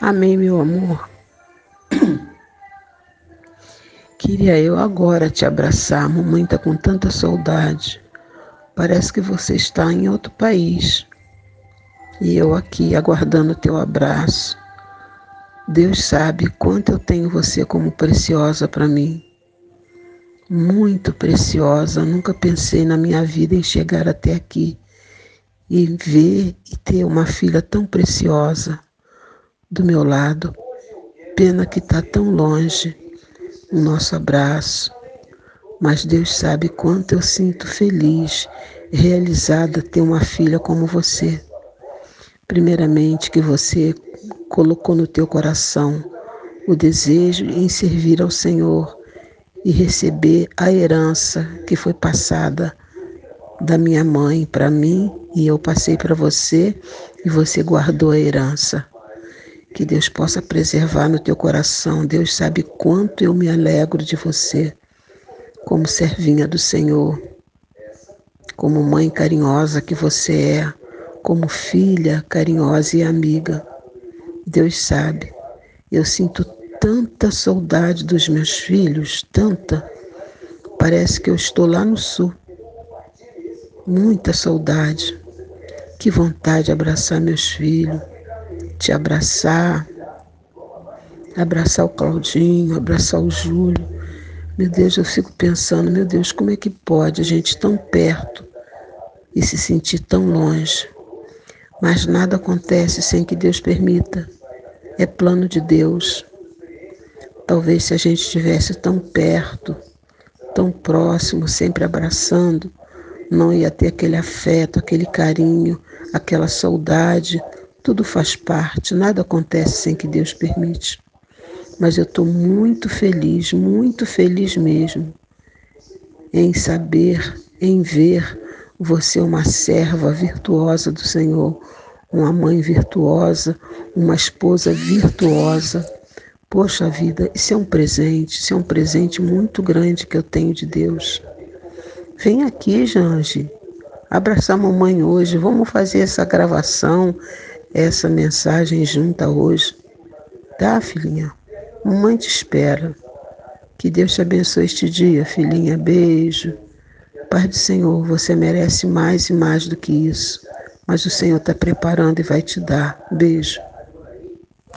Amém, meu amor. Queria eu agora te abraçar, mamãe está com tanta saudade. Parece que você está em outro país. E eu aqui aguardando o teu abraço. Deus sabe quanto eu tenho você como preciosa para mim. Muito preciosa. Nunca pensei na minha vida em chegar até aqui e ver e ter uma filha tão preciosa do meu lado. Pena que está tão longe o nosso abraço, mas Deus sabe quanto eu sinto feliz, realizada ter uma filha como você. Primeiramente, que você colocou no teu coração o desejo em servir ao Senhor e receber a herança que foi passada da minha mãe para mim e eu passei para você e você guardou a herança. Que Deus possa preservar no teu coração. Deus sabe quanto eu me alegro de você, como servinha do Senhor, como mãe carinhosa que você é, como filha carinhosa e amiga. Deus sabe, eu sinto tanta saudade dos meus filhos, tanta. Parece que eu estou lá no sul. Muita saudade. Que vontade de abraçar meus filhos te abraçar, abraçar o Claudinho, abraçar o Júlio. Meu Deus, eu fico pensando, meu Deus, como é que pode a gente tão perto e se sentir tão longe? Mas nada acontece sem que Deus permita. É plano de Deus. Talvez se a gente estivesse tão perto, tão próximo, sempre abraçando, não ia ter aquele afeto, aquele carinho, aquela saudade tudo faz parte, nada acontece sem que Deus permite. Mas eu estou muito feliz, muito feliz mesmo, em saber, em ver você uma serva virtuosa do Senhor, uma mãe virtuosa, uma esposa virtuosa. Poxa vida, isso é um presente, isso é um presente muito grande que eu tenho de Deus. Vem aqui, Jange, abraçar a mamãe hoje, vamos fazer essa gravação, essa mensagem junta hoje. Tá, filhinha? Mamãe te espera. Que Deus te abençoe este dia, filhinha. Beijo. Pai do Senhor, você merece mais e mais do que isso. Mas o Senhor está preparando e vai te dar. Beijo.